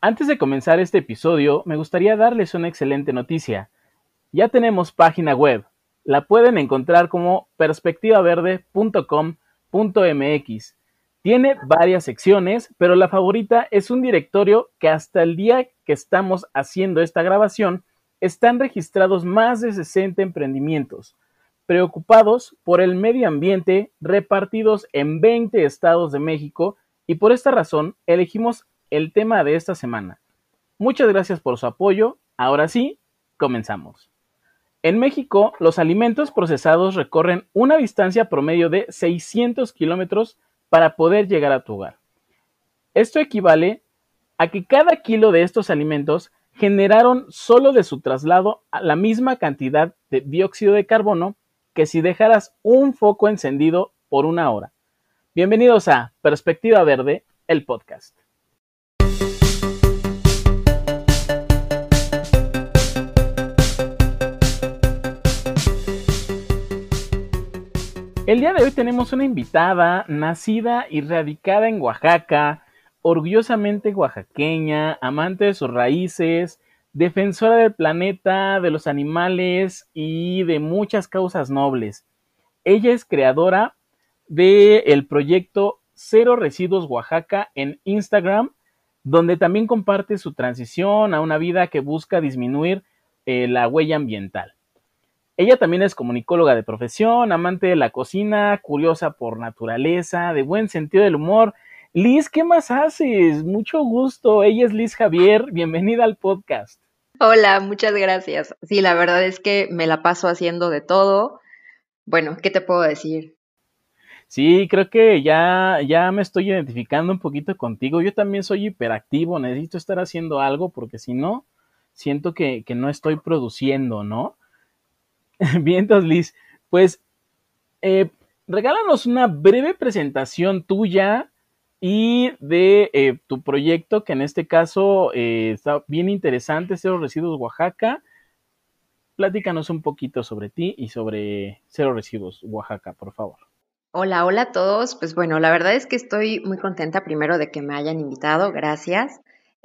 Antes de comenzar este episodio, me gustaría darles una excelente noticia. Ya tenemos página web. La pueden encontrar como perspectivaverde.com.mx. Tiene varias secciones, pero la favorita es un directorio que hasta el día que estamos haciendo esta grabación están registrados más de 60 emprendimientos preocupados por el medio ambiente repartidos en 20 estados de México y por esta razón elegimos el tema de esta semana. Muchas gracias por su apoyo. Ahora sí, comenzamos. En México, los alimentos procesados recorren una distancia promedio de 600 kilómetros para poder llegar a tu hogar. Esto equivale a que cada kilo de estos alimentos generaron solo de su traslado la misma cantidad de dióxido de carbono que si dejaras un foco encendido por una hora. Bienvenidos a Perspectiva Verde, el podcast. El día de hoy tenemos una invitada nacida y radicada en Oaxaca, orgullosamente oaxaqueña, amante de sus raíces, defensora del planeta, de los animales y de muchas causas nobles. Ella es creadora del proyecto Cero Residuos Oaxaca en Instagram, donde también comparte su transición a una vida que busca disminuir eh, la huella ambiental. Ella también es comunicóloga de profesión, amante de la cocina, curiosa por naturaleza, de buen sentido del humor. Liz, ¿qué más haces? Mucho gusto. Ella es Liz Javier. Bienvenida al podcast. Hola, muchas gracias. Sí, la verdad es que me la paso haciendo de todo. Bueno, ¿qué te puedo decir? Sí, creo que ya, ya me estoy identificando un poquito contigo. Yo también soy hiperactivo, necesito estar haciendo algo porque si no, siento que, que no estoy produciendo, ¿no? Bien, entonces, Liz, pues eh, regálanos una breve presentación tuya y de eh, tu proyecto, que en este caso eh, está bien interesante, Cero Residuos Oaxaca. Platícanos un poquito sobre ti y sobre Cero Residuos Oaxaca, por favor. Hola, hola a todos. Pues bueno, la verdad es que estoy muy contenta primero de que me hayan invitado, gracias.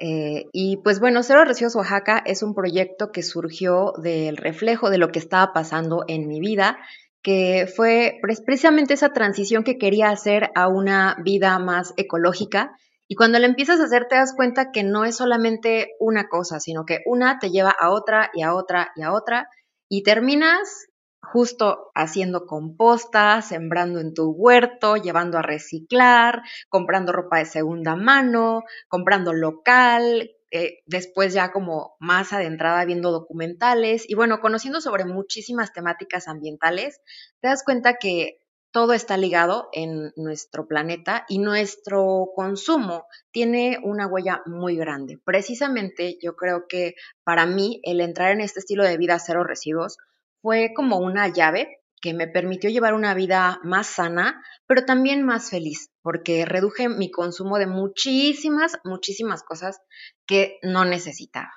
Eh, y pues bueno, Cero Residuos Oaxaca es un proyecto que surgió del reflejo de lo que estaba pasando en mi vida que fue precisamente esa transición que quería hacer a una vida más ecológica. Y cuando la empiezas a hacer te das cuenta que no es solamente una cosa, sino que una te lleva a otra y a otra y a otra y terminas justo haciendo composta, sembrando en tu huerto, llevando a reciclar, comprando ropa de segunda mano, comprando local, eh, después ya como más adentrada viendo documentales y bueno, conociendo sobre muchísimas temáticas ambientales, te das cuenta que todo está ligado en nuestro planeta y nuestro consumo tiene una huella muy grande. Precisamente yo creo que para mí el entrar en este estilo de vida cero residuos fue como una llave que me permitió llevar una vida más sana, pero también más feliz, porque reduje mi consumo de muchísimas, muchísimas cosas que no necesitaba.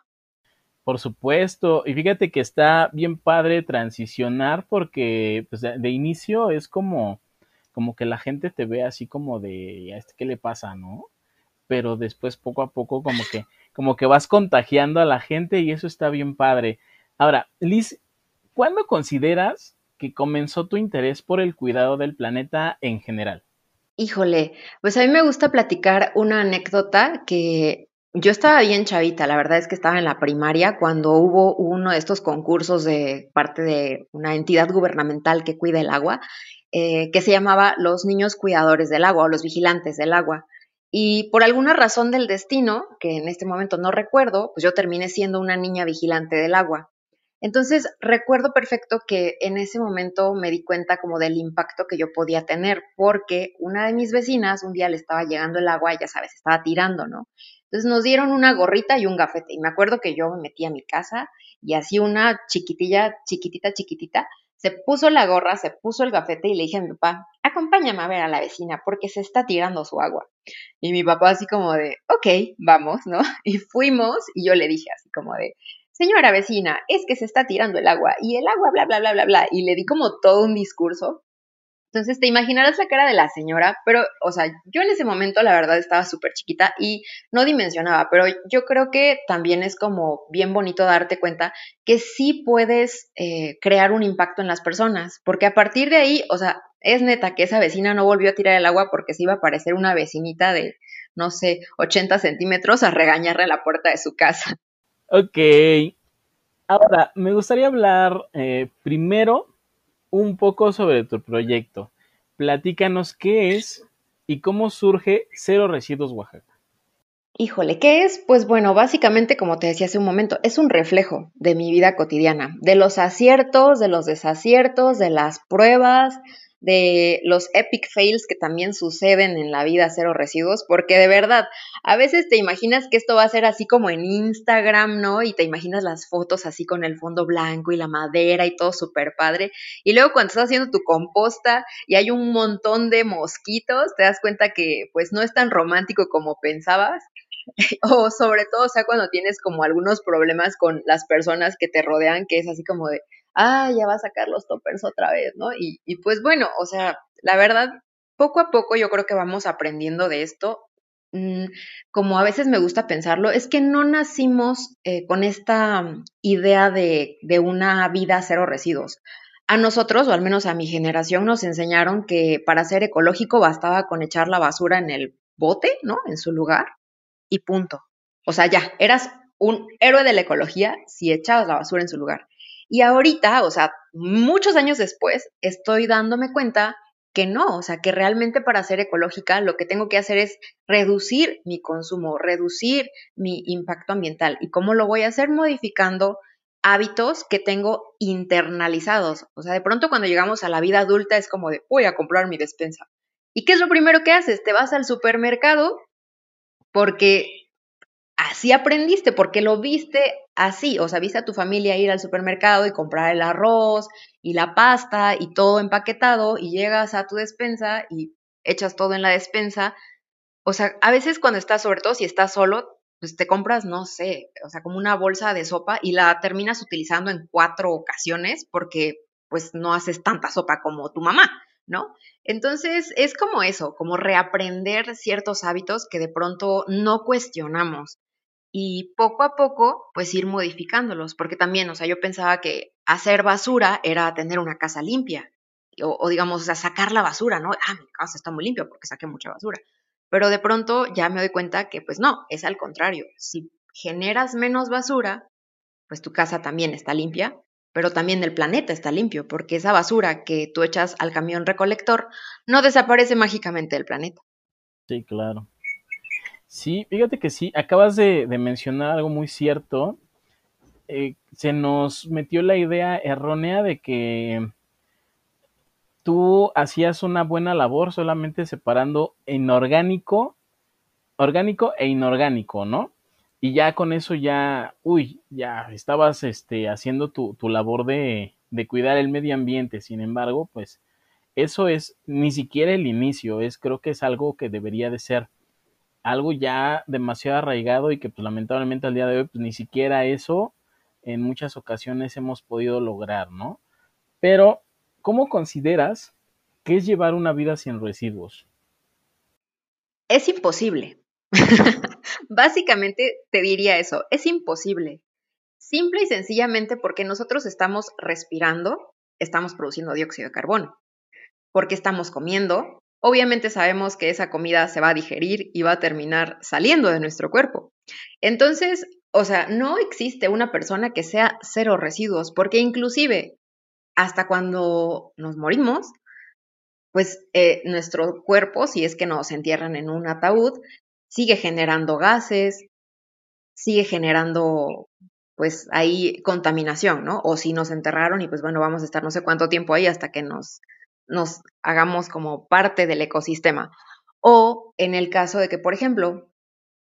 Por supuesto, y fíjate que está bien padre transicionar porque pues, de, inicio es como, como que la gente te ve así como de, ¿qué le pasa, no? Pero después poco a poco como que, como que vas contagiando a la gente y eso está bien padre. Ahora, Liz, ¿cuándo consideras que comenzó tu interés por el cuidado del planeta en general? Híjole, pues a mí me gusta platicar una anécdota que yo estaba bien chavita, la verdad es que estaba en la primaria cuando hubo uno de estos concursos de parte de una entidad gubernamental que cuida el agua, eh, que se llamaba Los Niños Cuidadores del Agua o los Vigilantes del Agua. Y por alguna razón del destino, que en este momento no recuerdo, pues yo terminé siendo una niña vigilante del agua. Entonces, recuerdo perfecto que en ese momento me di cuenta como del impacto que yo podía tener, porque una de mis vecinas un día le estaba llegando el agua y ya sabes, estaba tirando, ¿no? Entonces nos dieron una gorrita y un gafete. Y me acuerdo que yo me metí a mi casa y así una chiquitilla, chiquitita, chiquitita, se puso la gorra, se puso el gafete y le dije a mi papá, acompáñame a ver a la vecina porque se está tirando su agua. Y mi papá así como de, ok, vamos, ¿no? Y fuimos y yo le dije así como de, señora vecina, es que se está tirando el agua y el agua, bla, bla, bla, bla, bla. Y le di como todo un discurso. Entonces te imaginarás la cara de la señora, pero, o sea, yo en ese momento la verdad estaba súper chiquita y no dimensionaba, pero yo creo que también es como bien bonito darte cuenta que sí puedes eh, crear un impacto en las personas, porque a partir de ahí, o sea, es neta que esa vecina no volvió a tirar el agua porque se iba a parecer una vecinita de, no sé, 80 centímetros a regañarle a la puerta de su casa. Ok. Ahora, me gustaría hablar eh, primero un poco sobre tu proyecto. Platícanos qué es y cómo surge Cero Residuos Oaxaca. Híjole, ¿qué es? Pues bueno, básicamente, como te decía hace un momento, es un reflejo de mi vida cotidiana, de los aciertos, de los desaciertos, de las pruebas, de los epic fails que también suceden en la vida cero residuos, porque de verdad, a veces te imaginas que esto va a ser así como en Instagram, ¿no? Y te imaginas las fotos así con el fondo blanco y la madera y todo súper padre. Y luego cuando estás haciendo tu composta y hay un montón de mosquitos, te das cuenta que pues no es tan romántico como pensabas. o sobre todo, o sea, cuando tienes como algunos problemas con las personas que te rodean, que es así como de, ah, ya va a sacar los toppers otra vez, ¿no? Y, y pues bueno, o sea, la verdad, poco a poco yo creo que vamos aprendiendo de esto. Mm, como a veces me gusta pensarlo, es que no nacimos eh, con esta idea de, de una vida cero residuos. A nosotros, o al menos a mi generación, nos enseñaron que para ser ecológico bastaba con echar la basura en el bote, ¿no? En su lugar, y punto. O sea, ya, eras un héroe de la ecología si echabas la basura en su lugar. Y ahorita, o sea, muchos años después, estoy dándome cuenta que no, o sea, que realmente para ser ecológica lo que tengo que hacer es reducir mi consumo, reducir mi impacto ambiental. ¿Y cómo lo voy a hacer? Modificando hábitos que tengo internalizados. O sea, de pronto cuando llegamos a la vida adulta es como de, voy a comprar mi despensa. ¿Y qué es lo primero que haces? Te vas al supermercado porque así aprendiste, porque lo viste así, o sea, viste a tu familia ir al supermercado y comprar el arroz y la pasta y todo empaquetado y llegas a tu despensa y echas todo en la despensa. O sea, a veces cuando estás, sobre todo si estás solo, pues te compras, no sé, o sea, como una bolsa de sopa y la terminas utilizando en cuatro ocasiones porque pues no haces tanta sopa como tu mamá, ¿no? Entonces es como eso, como reaprender ciertos hábitos que de pronto no cuestionamos y poco a poco pues ir modificándolos, porque también, o sea, yo pensaba que hacer basura era tener una casa limpia, o, digamos, o sea, sacar la basura, ¿no? Ah, mi casa está muy limpia porque saqué mucha basura. Pero de pronto ya me doy cuenta que pues no, es al contrario. Si generas menos basura, pues tu casa también está limpia, pero también el planeta está limpio, porque esa basura que tú echas al camión recolector no desaparece mágicamente del planeta. Sí, claro. Sí, fíjate que sí, acabas de, mencionar algo muy cierto. Eh, se nos metió la idea errónea de que tú hacías una buena labor solamente separando inorgánico, orgánico e inorgánico, ¿no? Y ya con eso ya, uy, ya estabas este, haciendo tu, tu labor de, de cuidar el medio ambiente. Sin embargo, pues eso es ni siquiera el inicio, es creo que es algo que debería de ser algo ya demasiado arraigado y que pues lamentablemente al día de hoy pues ni siquiera eso en muchas ocasiones hemos podido lograr, ¿no? Pero, ¿cómo consideras que es llevar una vida sin residuos? Es imposible. Básicamente te diría eso, es imposible. Simple y sencillamente porque nosotros estamos respirando, estamos produciendo dióxido de carbono, porque estamos comiendo, obviamente sabemos que esa comida se va a digerir y va a terminar saliendo de nuestro cuerpo. Entonces, o sea, no existe una persona que sea cero residuos, porque inclusive hasta cuando nos morimos, pues eh, nuestro cuerpo, si es que nos entierran en un ataúd, sigue generando gases, sigue generando pues ahí contaminación, ¿no? O si nos enterraron y pues bueno, vamos a estar no sé cuánto tiempo ahí hasta que nos nos hagamos como parte del ecosistema. O en el caso de que, por ejemplo,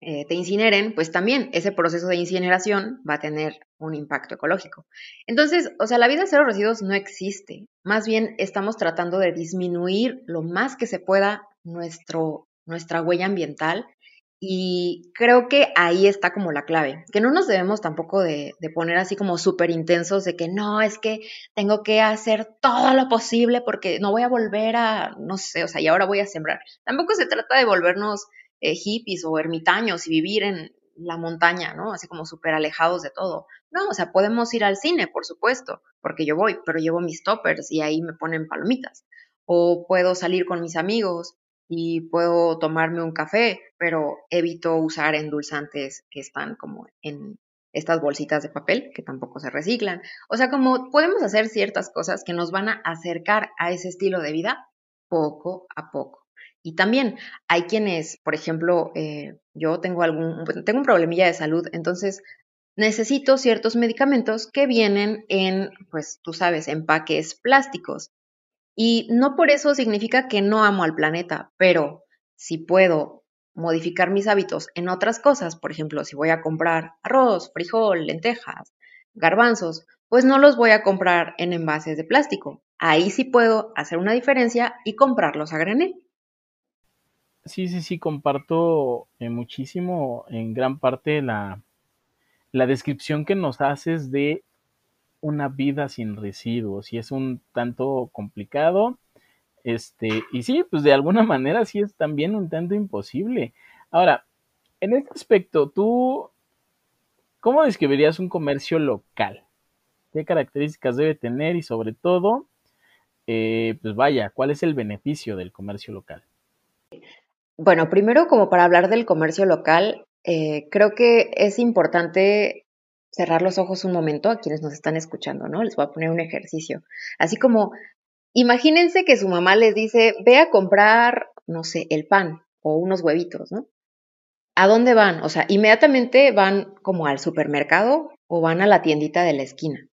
eh, te incineren, pues también ese proceso de incineración va a tener un impacto ecológico. Entonces, o sea, la vida cero residuos no existe. Más bien estamos tratando de disminuir lo más que se pueda nuestro, nuestra huella ambiental Y creo que ahí está como la clave, que no nos debemos tampoco de, poner así como súper intensos de que no, es que tengo que hacer todo lo posible porque no voy a volver a, no sé, o sea, y ahora voy a sembrar. Tampoco se trata de volvernos eh, hippies o ermitaños y vivir en la montaña, ¿no? Así como súper alejados de todo. No, o sea, podemos ir al cine, por supuesto, porque yo voy, pero llevo mis toppers y ahí me ponen palomitas. O puedo salir con mis amigos y puedo tomarme un café, pero evito usar endulzantes que están como en estas bolsitas de papel que tampoco se reciclan. O sea, como podemos hacer ciertas cosas que nos van a acercar a ese estilo de vida poco a poco. Y también hay quienes, por ejemplo, eh, yo tengo algún, tengo un problemilla de salud, entonces necesito ciertos medicamentos que vienen en, pues tú sabes, empaques plásticos. Y no por eso significa que no amo al planeta, pero si puedo modificar mis hábitos en otras cosas, por ejemplo, si voy a comprar arroz, frijol, lentejas, garbanzos, pues no los voy a comprar en envases de plástico. Ahí sí puedo hacer una diferencia y comprarlos a granel. Sí, sí, sí, comparto eh, muchísimo en gran parte la, la descripción que nos haces de una vida sin residuos y es un tanto complicado. Este, y sí, pues de alguna manera sí es también un tanto imposible. Ahora, en este aspecto, tú, ¿cómo describirías un comercio local? ¿Qué características debe tener y sobre todo, eh, pues vaya, cuál es el beneficio del comercio local? Bueno, primero como para hablar del comercio local, eh, creo que es importante cerrar los ojos un momento a quienes nos están escuchando, ¿no? Les voy a poner un ejercicio. Así como, imagínense que su mamá les dice, ve a comprar, no sé, el pan o unos huevitos, ¿no? ¿A dónde van? O sea, inmediatamente van como al supermercado o van a la tiendita de la esquina.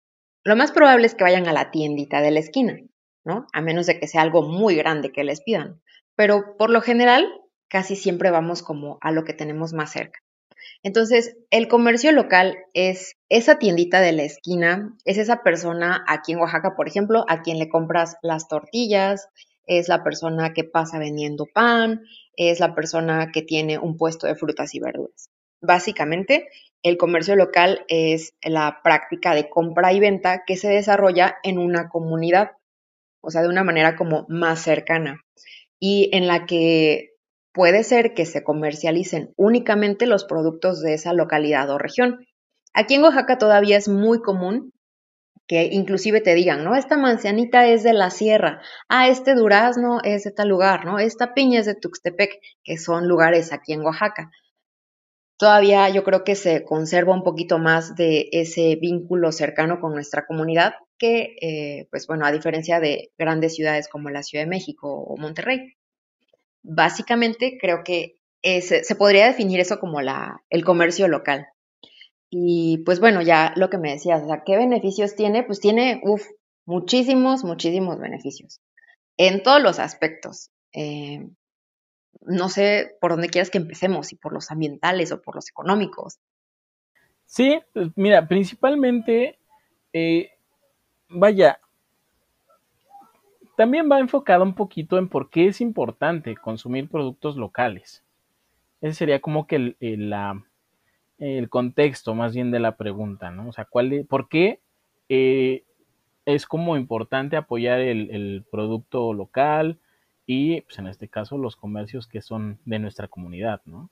Lo más probable es que vayan a la tiendita de la esquina, ¿no? A menos de que sea algo muy grande que les pidan. Pero por lo general, casi siempre vamos como a lo que tenemos más cerca. Entonces, el comercio local es esa tiendita de la esquina, es esa persona aquí en Oaxaca, por ejemplo, a quien le compras las tortillas, es la persona que pasa vendiendo pan, es la persona que tiene un puesto de frutas y verduras. Básicamente, el comercio local es la práctica de compra y venta que se desarrolla en una comunidad, o sea, de una manera como más cercana y en la que puede ser que se comercialicen únicamente los productos de esa localidad o región. Aquí en Oaxaca todavía es muy común que inclusive te digan, ¿no? Esta manzanita es de la sierra, ah, este durazno es de tal lugar, ¿no? Esta piña es de Tuxtepec, que son lugares aquí en Oaxaca. Todavía yo creo que se conserva un poquito más de ese vínculo cercano con nuestra comunidad que, eh, pues bueno, a diferencia de grandes ciudades como la Ciudad de México o Monterrey básicamente creo que se podría definir eso como la, el comercio local. Y pues bueno, ya lo que me decías, o sea, ¿qué beneficios tiene? Pues tiene, uff, muchísimos, muchísimos beneficios. En todos los aspectos. Eh, no sé por dónde quieras que empecemos, si por los ambientales o por los económicos. Sí, pues mira, principalmente, eh, vaya, también va enfocado un poquito en por qué es importante consumir productos locales. Ese sería como que el, el, contexto más bien de la pregunta, ¿no? O sea, ¿cuál ¿por qué eh, es como importante apoyar el, producto local y, pues en este caso, los comercios que son de nuestra comunidad, ¿no?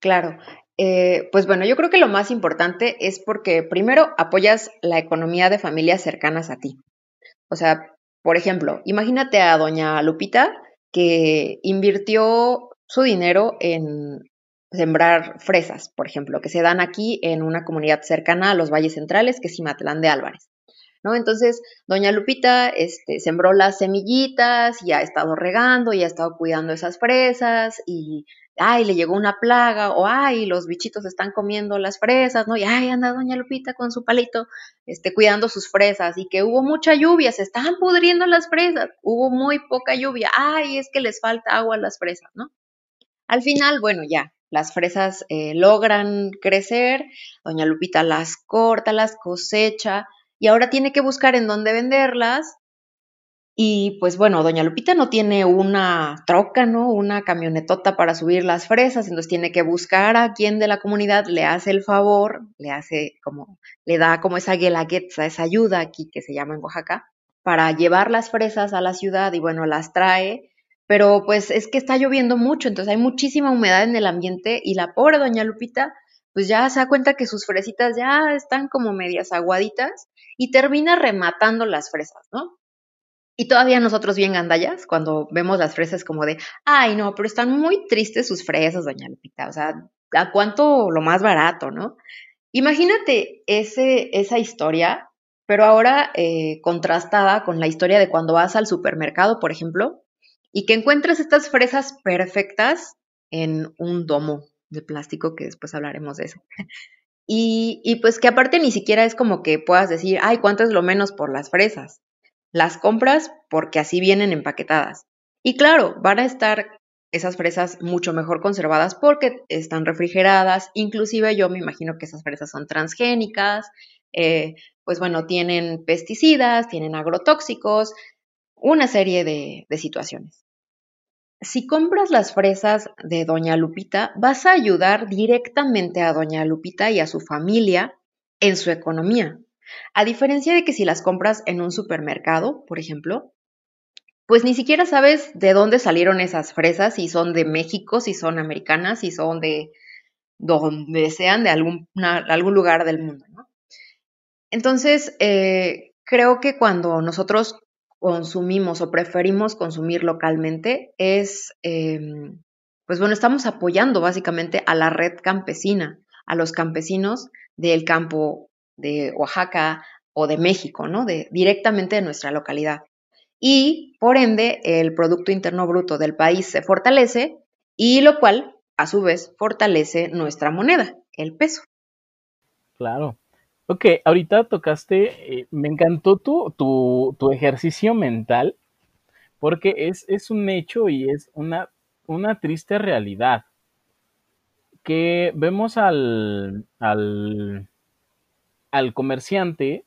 Claro. Eh, pues bueno, yo creo que lo más importante es porque primero apoyas la economía de familias cercanas a ti. O sea, por ejemplo, imagínate a doña Lupita que invirtió su dinero en sembrar fresas, por ejemplo, que se dan aquí en una comunidad cercana a los valles centrales, que es Cimatlán de Álvarez. ¿No? Entonces, doña Lupita este, sembró las semillitas y ha estado regando y ha estado cuidando esas fresas y ay, le llegó una plaga, o ay, los bichitos están comiendo las fresas, ¿no? Y ay, anda doña Lupita con su palito, este, cuidando sus fresas, y que hubo mucha lluvia, se estaban pudriendo las fresas, hubo muy poca lluvia, ay, es que les falta agua a las fresas, ¿no? Al final, bueno, ya, las fresas eh, logran crecer, doña Lupita las corta, las cosecha, y ahora tiene que buscar en dónde venderlas, Y pues bueno, doña Lupita no tiene una troca, ¿no? Una camionetota para subir las fresas, entonces tiene que buscar a quien de la comunidad le hace el favor, le hace como, le da como esa guelaguetza, esa ayuda aquí que se llama en Oaxaca, para llevar las fresas a la ciudad y bueno, las trae, pero pues es que está lloviendo mucho, entonces hay muchísima humedad en el ambiente y la pobre doña Lupita pues ya se da cuenta que sus fresitas ya están como medias aguaditas y termina rematando las fresas, ¿no? Y todavía nosotros bien gandallas, cuando vemos las fresas como de, ay no, pero están muy tristes sus fresas, doña Lupita, o sea, ¿a cuánto lo más barato, no? Imagínate ese, esa historia, pero ahora eh, contrastada con la historia de cuando vas al supermercado, por ejemplo, y que encuentras estas fresas perfectas en un domo de plástico, que después hablaremos de eso. Y, y pues que aparte ni siquiera es como que puedas decir, ay, ¿cuánto es lo menos por las fresas? Las compras porque así vienen empaquetadas. Y claro, van a estar esas fresas mucho mejor conservadas porque están refrigeradas. Inclusive yo me imagino que esas fresas son transgénicas. Eh, pues bueno, tienen pesticidas, tienen agrotóxicos, una serie de, de situaciones. Si compras las fresas de Doña Lupita, vas a ayudar directamente a Doña Lupita y a su familia en su economía. A diferencia de que si las compras en un supermercado, por ejemplo, pues ni siquiera sabes de dónde salieron esas fresas, si son de México, si son americanas, si son de donde sean, de algún, algún lugar del mundo. Entonces, eh, creo que cuando nosotros consumimos o preferimos consumir localmente es, em, pues bueno, estamos apoyando básicamente a la red campesina, a los campesinos del campo de Oaxaca o de México, ¿no? De, directamente de nuestra localidad. Y por ende, el Producto Interno Bruto del país se fortalece y lo cual, a su vez, fortalece nuestra moneda, el peso. Claro. Ok, ahorita tocaste, eh, me encantó tu, tu, ejercicio mental, porque es, es, un hecho y es una, una triste realidad que vemos al, al, al comerciante,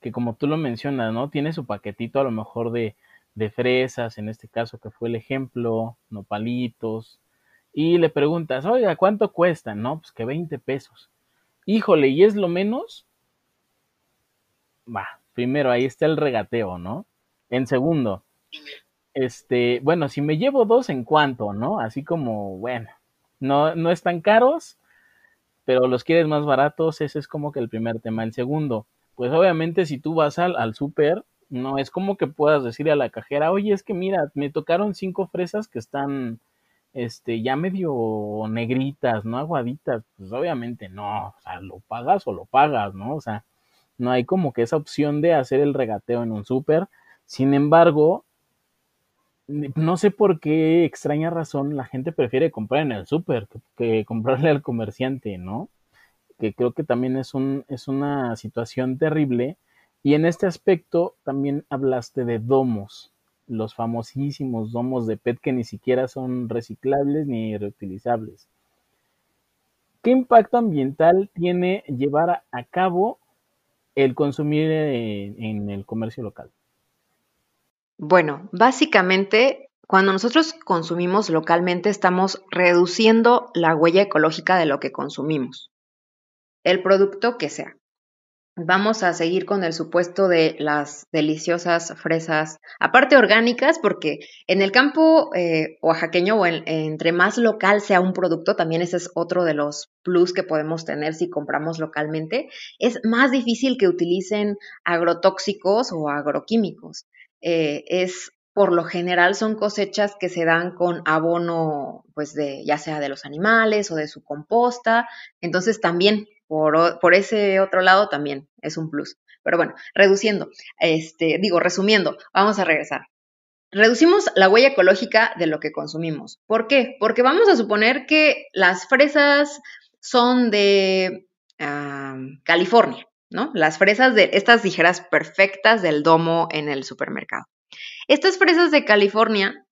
que como tú lo mencionas, ¿no? Tiene su paquetito a lo mejor de, de fresas, en este caso que fue el ejemplo, nopalitos, y le preguntas, oiga, ¿cuánto cuesta? No, pues que 20 pesos. Híjole, ¿y es lo menos? Va, primero ahí está el regateo, ¿no? En segundo, este, bueno, si me llevo dos, ¿en cuánto, no? Así como, bueno, no, no están caros, pero los quieres más baratos, ese es como que el primer tema. El segundo, pues obviamente si tú vas al, al súper, no es como que puedas decirle a la cajera, oye, es que mira, me tocaron cinco fresas que están este, ya medio negritas, ¿no? Aguaditas, pues obviamente no, o sea, lo pagas o lo pagas, ¿no? O sea, no hay como que esa opción de hacer el regateo en un súper. Sin embargo, no sé por qué extraña razón la gente prefiere comprar en el súper que, comprarle al comerciante, ¿no? Que creo que también es, un, es una situación terrible. Y en este aspecto también hablaste de domos, los famosísimos domos de PET que ni siquiera son reciclables ni reutilizables. ¿Qué impacto ambiental tiene llevar a, cabo el consumir en el comercio local? Bueno, básicamente, cuando nosotros consumimos localmente, estamos reduciendo la huella ecológica de lo que consumimos, el producto que sea. Vamos a seguir con el supuesto de las deliciosas fresas, aparte orgánicas, porque en el campo eh, oaxaqueño o entre más local sea un producto, también ese es otro de los plus que podemos tener si compramos localmente, es más difícil que utilicen agrotóxicos o agroquímicos. Eh, es por lo general son cosechas que se dan con abono, pues de ya sea de los animales o de su composta. Entonces también por, por ese otro lado también es un plus. Pero bueno, reduciendo, este, digo, resumiendo, vamos a regresar. Reducimos la huella ecológica de lo que consumimos. ¿Por qué? Porque vamos a suponer que las fresas son de California. Las fresas de estas tijeras perfectas del domo en el supermercado. Estas fresas de California,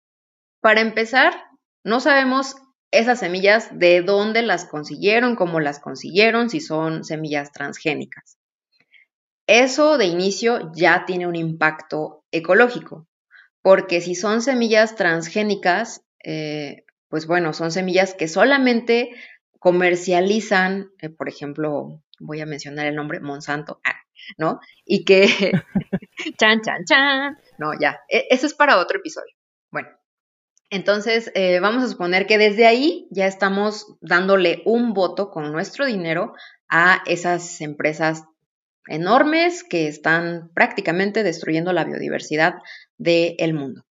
para empezar, no sabemos esas semillas de dónde las consiguieron, cómo las consiguieron, si son semillas transgénicas. Eso de inicio ya tiene un impacto ecológico. porque si son semillas transgénicas, eh, pues bueno, son semillas que solamente comercializan, eh, por ejemplo, voy a mencionar el nombre, Monsanto, ah, ¿no? Y que, chan, chan, chan, no, ya, e, eso es para otro episodio. Bueno, entonces eh, vamos a suponer que desde ahí ya estamos dándole un voto con nuestro dinero a esas empresas enormes que están prácticamente destruyendo la biodiversidad del mundo.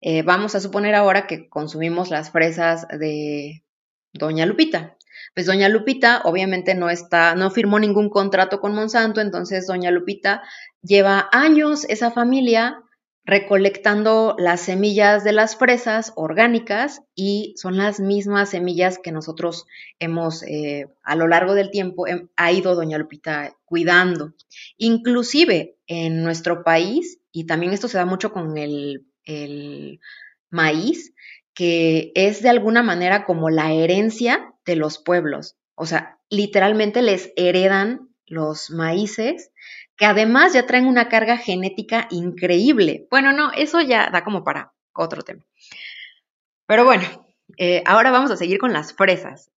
Eh, vamos a suponer ahora que consumimos las fresas de Doña Lupita. Pues Doña Lupita obviamente no está, no firmó ningún contrato con Monsanto, entonces Doña Lupita lleva años esa familia recolectando las semillas de las fresas orgánicas y son las mismas semillas que nosotros hemos eh, a lo largo del tiempo ha ido doña Lupita cuidando. Inclusive en nuestro país, y también esto se da mucho con el maíz, que es de alguna manera como la herencia de los pueblos. O sea, literalmente les heredan los maíces que además ya traen una carga genética increíble. Bueno, no, eso ya da como para otro tema. Pero bueno, eh, ahora vamos a seguir con las fresas.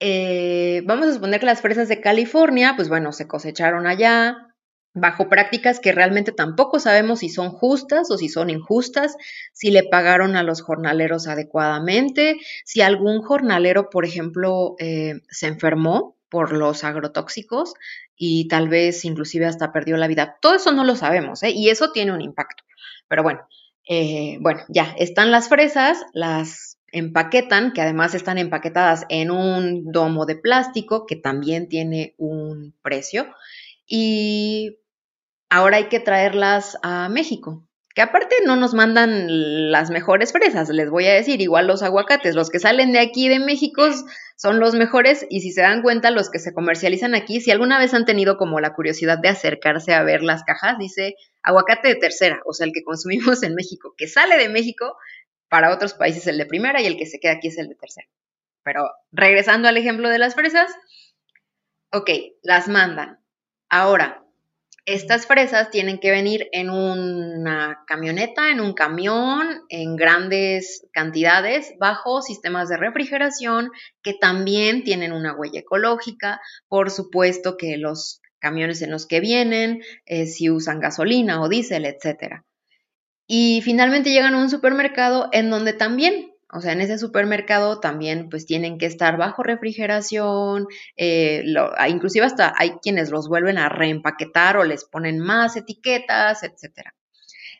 Eh, vamos a suponer que las fresas de California, pues bueno, se cosecharon allá bajo prácticas que realmente tampoco sabemos si son justas o si son injustas, si le pagaron a los jornaleros adecuadamente, si algún jornalero, por ejemplo, eh, se enfermó por los agrotóxicos y tal vez inclusive hasta perdió la vida. Todo eso no lo sabemos ¿eh? y eso tiene un impacto. Pero bueno, eh, bueno, ya están las fresas, las empaquetan, que además están empaquetadas en un domo de plástico que también tiene un precio y ahora hay que traerlas a México que aparte no nos mandan las mejores fresas, les voy a decir, igual los aguacates, los que salen de aquí de México son los mejores y si se dan cuenta los que se comercializan aquí, si alguna vez han tenido como la curiosidad de acercarse a ver las cajas, dice aguacate de tercera, o sea, el que consumimos en México, que sale de México, para otros países el de primera y el que se queda aquí es el de tercera. Pero regresando al ejemplo de las fresas, ok, las mandan. Ahora, estas fresas tienen que venir en una camioneta, en un camión, en grandes cantidades, bajo sistemas de refrigeración que también tienen una huella ecológica. Por supuesto que los camiones en los que vienen, eh, si usan gasolina o diésel, etc. Y finalmente llegan a un supermercado en donde también o sea, en ese supermercado también pues tienen que estar bajo refrigeración, eh, ah, inclusive hasta hay quienes los vuelven a reempaquetar o les ponen más etiquetas, etc.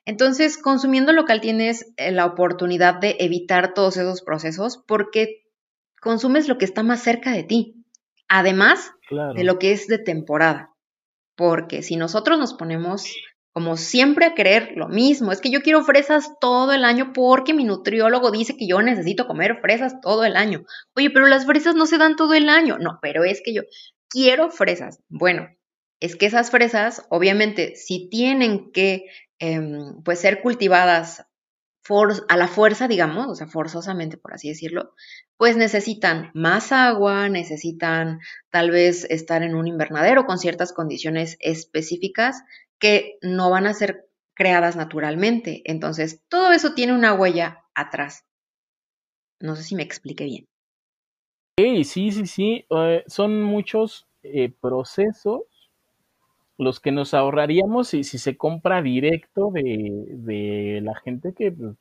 Entonces, consumiendo local tienes eh, la oportunidad de evitar todos esos procesos porque consumes lo que está más cerca de ti, además de lo que es de temporada. Porque si nosotros nos ponemos como siempre a querer lo mismo. Es que yo quiero fresas todo el año porque mi nutriólogo dice que yo necesito comer fresas todo el año. Oye, pero las fresas no se dan todo el año. No, pero es que yo quiero fresas. Bueno, es que esas fresas, obviamente, si tienen que em, pues ser cultivadas a la fuerza, digamos, o sea, forzosamente, por así decirlo, pues necesitan más agua, necesitan tal vez estar en un invernadero con ciertas condiciones específicas que no van a ser creadas naturalmente. Entonces, todo eso tiene una huella atrás. No sé si me expliqué bien. Sí, sí, sí, sí. Eh, son muchos eh, procesos los que nos ahorraríamos si, si se compra directo de, la gente que pues,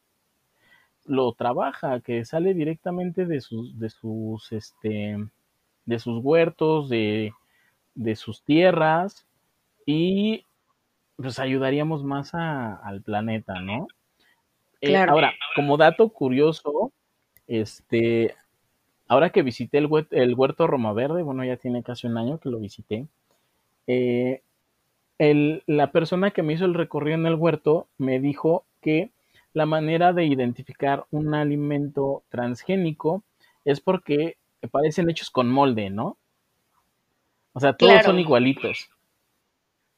lo trabaja, que sale directamente de sus, de sus, este, de sus huertos, de, de sus tierras y pues ayudaríamos más al planeta, ¿no? Eh, ahora, como dato curioso, este, ahora que visité el, el, huerto Roma Verde, bueno, ya tiene casi un año que lo visité, eh, la persona que me hizo el recorrido en el huerto me dijo que la manera de identificar un alimento transgénico es porque parecen hechos con molde, ¿no? O sea, todos son igualitos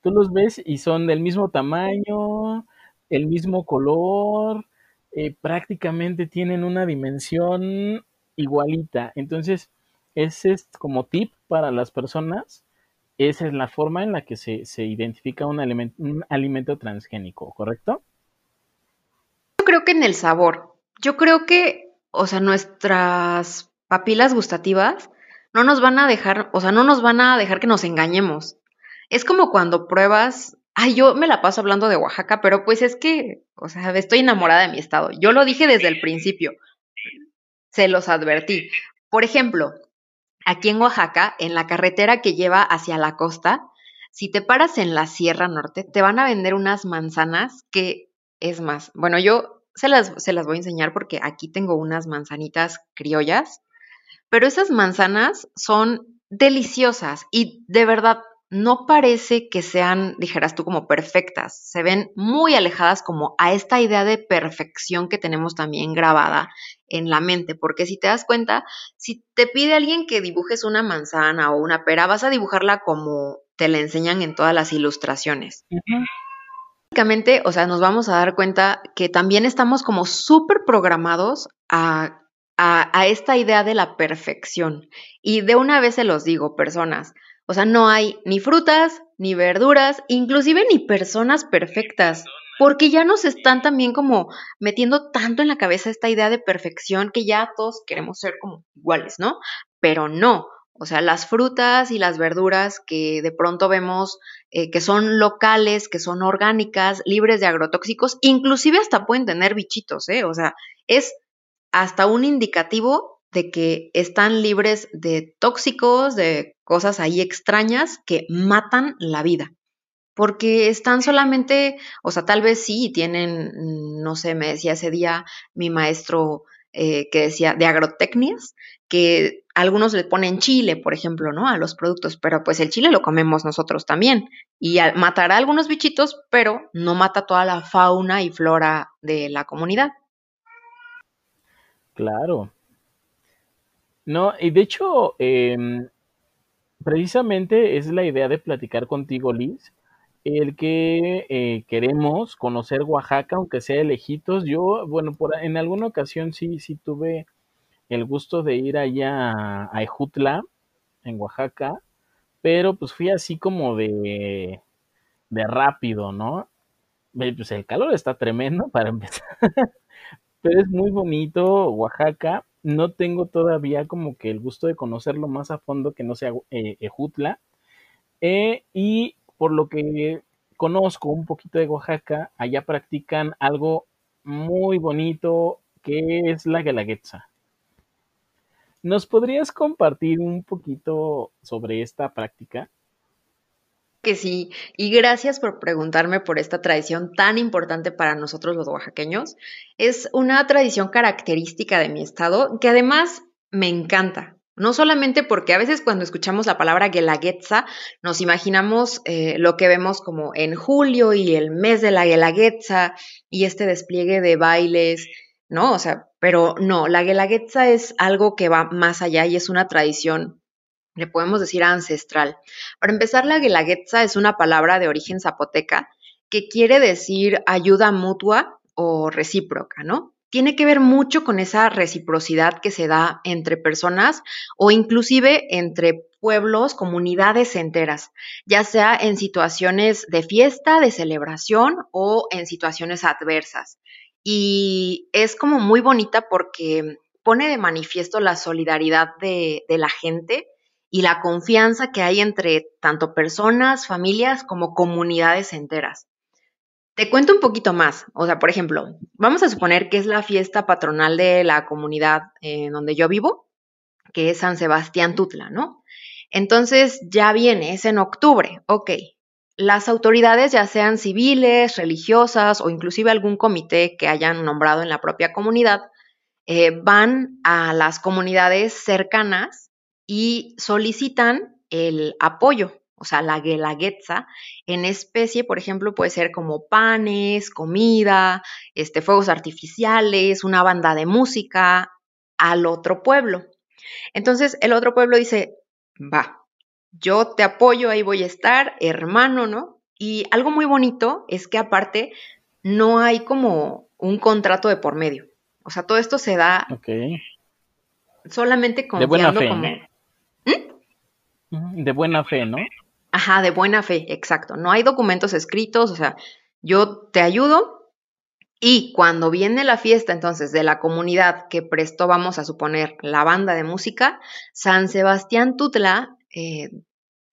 tú los ves y son del mismo tamaño, el mismo color, eh, prácticamente tienen una dimensión igualita. Entonces, ese es como tip para las personas. Esa es la forma en la que se, identifica un un alimento transgénico, ¿correcto? creo que en el sabor. Yo creo que, o sea, nuestras papilas gustativas no nos van a dejar, o sea, no nos van a dejar que nos engañemos. Es como cuando pruebas, ay, yo me la paso hablando de Oaxaca, pero pues es que, o sea, estoy enamorada de mi estado. Yo lo dije desde el principio. Se los advertí. Por ejemplo, aquí en Oaxaca, en la carretera que lleva hacia la costa, si te paras en la Sierra Norte, te van a vender unas manzanas que es más. Bueno, yo se las, se las voy a enseñar porque aquí tengo unas manzanitas criollas, pero esas manzanas son deliciosas y de verdad no parece que sean, dijeras tú, como perfectas. Se ven muy alejadas como a esta idea de perfección que tenemos también grabada en la mente. Porque si te das cuenta, si te pide alguien que dibujes una manzana o una pera, vas a dibujarla como te la enseñan en todas las ilustraciones. Básicamente, o sea, nos vamos a dar cuenta que también estamos como súper programados a, a, esta idea de la perfección. Y de una vez se los digo, personas, o sea, no hay ni frutas, ni verduras, inclusive ni personas perfectas, porque ya nos están también como metiendo tanto en la cabeza esta idea de perfección que ya todos queremos ser como iguales, ¿no? Pero no, o sea, las frutas y las verduras que de pronto vemos eh, que son locales, que son orgánicas, libres de agrotóxicos, inclusive hasta pueden tener bichitos, ¿eh? O sea, es hasta un indicativo de que están libres de tóxicos, de cosas ahí extrañas que matan la vida. Porque están solamente, o sea, tal vez sí tienen, no sé, me decía ese día mi maestro eh, que decía de agrotecnias, que algunos le ponen chile, por ejemplo, ¿no? A los productos, pero pues el chile lo comemos nosotros también y matará algunos bichitos, pero no mata toda la fauna y flora de la comunidad. Claro. No, y de hecho, em, precisamente es la idea de platicar contigo, Liz, el que eh, queremos conocer Oaxaca, aunque sea de lejitos. Yo, bueno, por, en alguna ocasión sí, sí tuve el gusto de ir allá a Ejutla, en Oaxaca, pero pues fui así como de, de rápido, ¿no? Pues el calor está tremendo para empezar, pero es muy bonito Oaxaca. No tengo todavía como que el gusto de conocerlo más a fondo que no sea eh, Ejutla. Eh, y por lo que conozco un poquito de Oaxaca, allá practican algo muy bonito que es la guelaguetza. ¿Nos podrías compartir un poquito sobre esta práctica? Que sí, y gracias por preguntarme por esta tradición tan importante para nosotros los oaxaqueños. Es una tradición característica de mi estado que además me encanta. No solamente porque a veces cuando escuchamos la palabra Guelaguetza nos imaginamos eh, lo que vemos como en julio y el mes de la Guelaguetza y este despliegue de bailes, ¿no? O sea, pero no, la Guelaguetza es algo que va más allá y es una tradición, le podemos decir ancestral. Para empezar, la Guelaguetza es una palabra de origen zapoteca que quiere decir ayuda mutua o recíproca, ¿no? tiene que ver mucho con esa reciprocidad que se da entre personas o inclusive entre pueblos, comunidades enteras, ya sea en situaciones de fiesta, de celebración o en situaciones adversas. Y es como muy bonita porque pone de manifiesto la solidaridad de, de la gente y la confianza que hay entre tanto personas, familias como comunidades enteras. Te cuento un poquito más. O sea, por ejemplo, vamos a suponer que es la fiesta patronal de la comunidad en donde yo vivo, que es San Sebastián Tutla, ¿no? Entonces ya viene, es en octubre, ok. Las autoridades, ya sean civiles, religiosas o inclusive algún comité que hayan nombrado en la propia comunidad, eh, van a las comunidades cercanas y solicitan el apoyo o sea, la guelaguetza, en especie, por ejemplo, puede ser como panes, comida, este, fuegos artificiales, una banda de música al otro pueblo. Entonces, el otro pueblo dice, va, yo te apoyo, ahí voy a estar, hermano, ¿no? Y algo muy bonito es que aparte no hay como un contrato de por medio. O sea, todo esto se da solamente confiando de como... De buena fe, ¿no? Ajá, de buena fe, exacto. No hay documentos escritos, o sea, yo te ayudo Y cuando viene la fiesta entonces de la comunidad que prestó, vamos a suponer, la banda de música, San Sebastián Tutla, eh,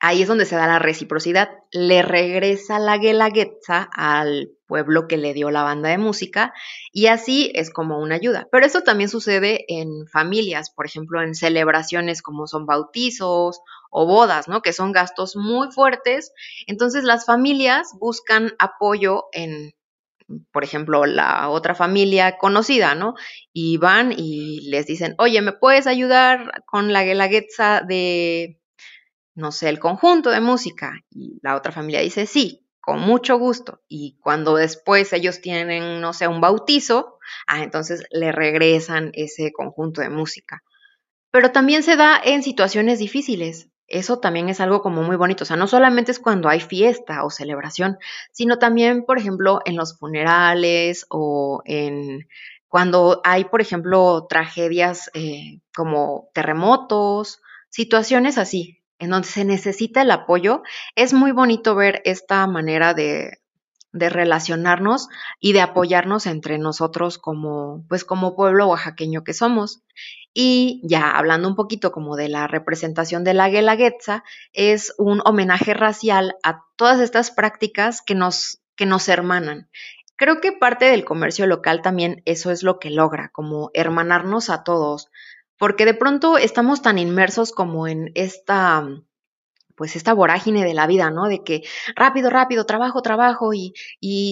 ahí es donde se da la reciprocidad. Le regresa la guelaguetza al pueblo que le dio la banda de música y así es como una ayuda. Pero eso también sucede en familias, por ejemplo, en celebraciones como son bautizos o bodas, ¿no? Que son gastos muy fuertes. Entonces las familias buscan apoyo en por ejemplo, la otra familia conocida, ¿no? Y van y les dicen, oye, ¿me puedes ayudar con la guelaguetza de, no sé, el conjunto de música? Y la otra familia dice, sí, con mucho gusto. Y cuando después ellos tienen, no sé, un bautizo, ah, entonces le regresan ese conjunto de música. Pero también se da en situaciones difíciles eso también es algo como muy bonito. O sea, no solamente es cuando hay fiesta o celebración, sino también, por ejemplo, en los funerales o en cuando hay, por ejemplo, tragedias eh, como terremotos, situaciones así, en donde se necesita el apoyo. Es muy bonito ver esta manera de, relacionarnos y de apoyarnos entre nosotros como, pues como pueblo oaxaqueño que somos. Y ya hablando un poquito como de la representación de la guelaguetza, es un homenaje racial a todas estas prácticas que nos, que nos hermanan. Creo que parte del comercio local también eso es lo que logra, como hermanarnos a todos, porque de pronto estamos tan inmersos como en esta pues esta vorágine de la vida, ¿no? De que rápido, rápido, trabajo, trabajo y,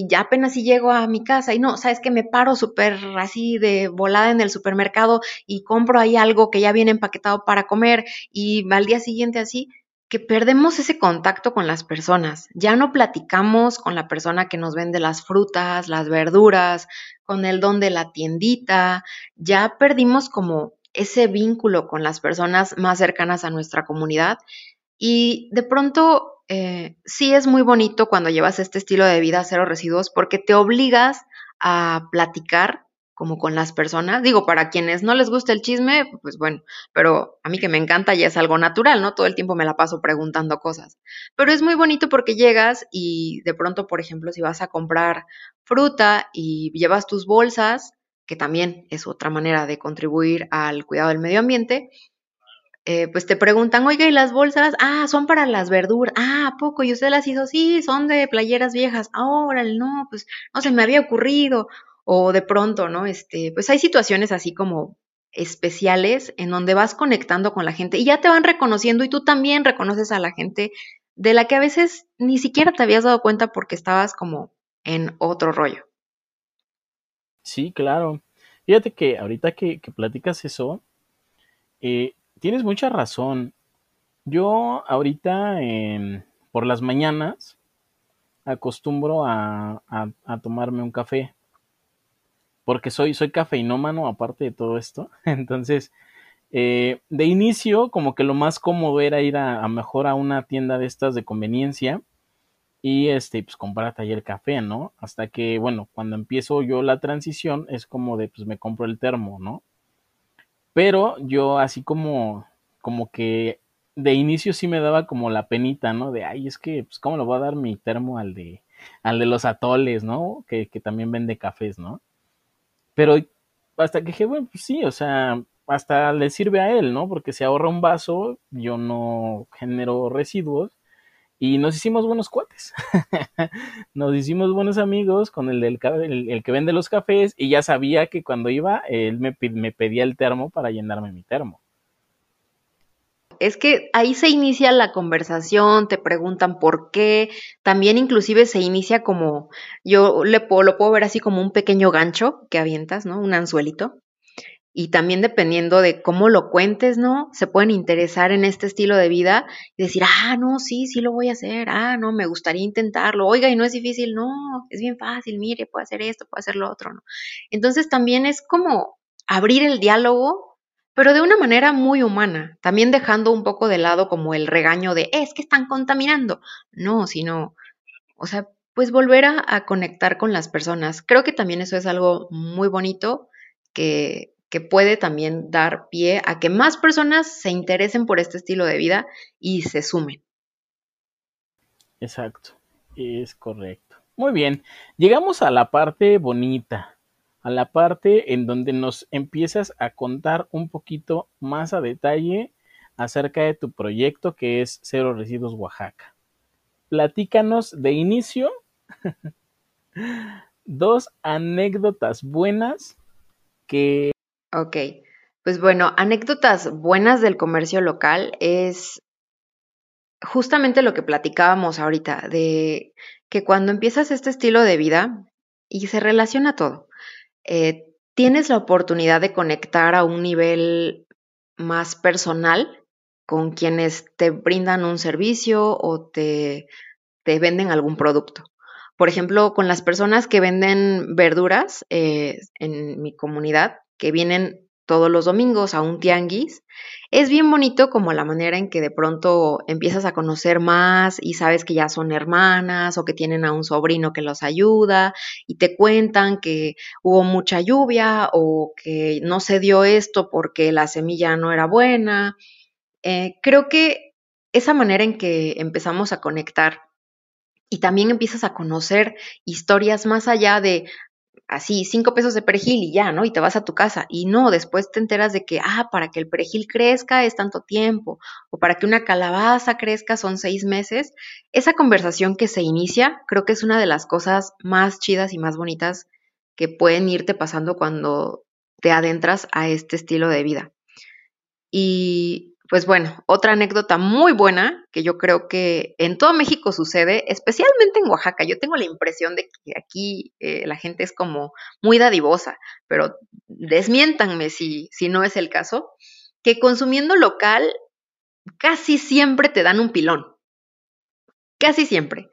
ya apenas si llego a mi casa y no, sabes que me paro súper así de volada en el supermercado y compro ahí algo que ya viene empaquetado para comer y al día siguiente así, que perdemos ese contacto con las personas. Ya no platicamos con la persona que nos vende las frutas, las verduras, con el don de la tiendita, ya perdimos como ese vínculo con las personas más cercanas a nuestra comunidad y de pronto eh, sí es muy bonito cuando llevas este estilo de vida cero residuos porque te obligas a platicar como con las personas. Digo, para quienes no les gusta el chisme, pues bueno, pero a mí que me encanta ya es algo natural, ¿no? Todo el tiempo me la paso preguntando cosas. Pero es muy bonito porque llegas y de pronto, por ejemplo, si vas a comprar fruta y llevas tus bolsas, que también es otra manera de contribuir al cuidado del medio ambiente, eh, pues te preguntan, oiga, ¿y las bolsas? Ah, son para las verduras. Ah, ¿a poco? ¿Y usted las hizo? Sí, son de playeras viejas. Ahora, no, pues no se me había ocurrido. O de pronto, ¿no? Este, pues hay situaciones así como especiales en donde vas conectando con la gente y ya te van reconociendo y tú también reconoces a la gente de la que a veces ni siquiera te habías dado cuenta porque estabas como en otro rollo. Sí, claro. Fíjate que ahorita que, que platicas eso, eh, tienes mucha razón. Yo ahorita por las mañanas acostumbro a, tomarme un café. Porque soy, soy cafeinómano aparte de todo esto. Entonces, eh, de inicio, como que lo más cómodo era ir a, a, mejor a una tienda de estas de conveniencia y este, pues comprarte ahí el café, ¿no? Hasta que, bueno, cuando empiezo yo la transición es como de, pues me compro el termo, ¿no? Pero yo así como, como que de inicio sí me daba como la penita, ¿no? De, ay, es que, pues, ¿cómo le voy a dar mi termo al de, al de los atoles, ¿no? Que, que también vende cafés, ¿no? Pero hasta que dije, bueno, pues sí, o sea, hasta le sirve a él, ¿no? Porque se ahorra un vaso, yo no genero residuos y nos hicimos buenos cuates. nos hicimos buenos amigos con el, del, el, que vende los cafés y ya sabía que cuando iba, él me, me pedía el termo para llenarme mi termo. Es que ahí se inicia la conversación, te preguntan por qué, también inclusive se inicia como, yo le puedo, lo puedo ver así como un pequeño gancho que avientas, ¿no? Un anzuelito y también dependiendo de cómo lo cuentes, ¿no? Se pueden interesar en este estilo de vida y decir, ah, no, sí, sí lo voy a hacer, ah, no, me gustaría intentarlo, oiga, y no es difícil, no, es bien fácil, mire, puede hacer esto, puede hacer lo otro. Entonces también es como abrir el diálogo, pero de una manera muy humana, también dejando un poco de lado como el regaño de, es que están contaminando, no, sino, o sea, pues volver a conectar con las personas. Creo que también eso es algo muy bonito que que puede también dar pie a que más personas se interesen por este estilo de vida y se sumen. Exacto, es correcto. Muy bien, llegamos a la parte bonita, a la parte en donde nos empiezas a contar un poquito más a detalle acerca de tu proyecto que es Cero Residuos Oaxaca. Platícanos de inicio dos anécdotas buenas que... Ok, pues bueno, anécdotas buenas del comercio local es justamente lo que platicábamos ahorita, de que cuando empiezas este estilo de vida y se relaciona todo, eh, tienes la oportunidad de conectar a un nivel más personal con quienes te brindan un servicio o te, te venden algún producto. Por ejemplo, con las personas que venden verduras eh, en mi comunidad, que vienen todos los domingos a un tianguis, es bien bonito como la manera en que de pronto empiezas a conocer más y sabes que ya son hermanas o que tienen a un sobrino que los ayuda y te cuentan que hubo mucha lluvia o que no se dio esto porque la semilla no era buena. Eh, creo que esa manera en que empezamos a conectar y también empiezas a conocer historias más allá de, así, cinco pesos de perejil y ya, ¿no? Y te vas a tu casa. Y no, después te enteras de que, ah, para que el perejil crezca es tanto tiempo, o para que una calabaza crezca son seis meses. Esa conversación que se inicia, creo que es una de las cosas más chidas y más bonitas que pueden irte pasando cuando te adentras a este estilo de vida. Y pues bueno, otra anécdota muy buena que yo creo que en todo México sucede, especialmente en Oaxaca. Yo tengo la impresión de que aquí eh, la gente es como muy dadivosa, pero desmiéntanme si, si no es el caso, que consumiendo local casi siempre te dan un pilón. Casi siempre.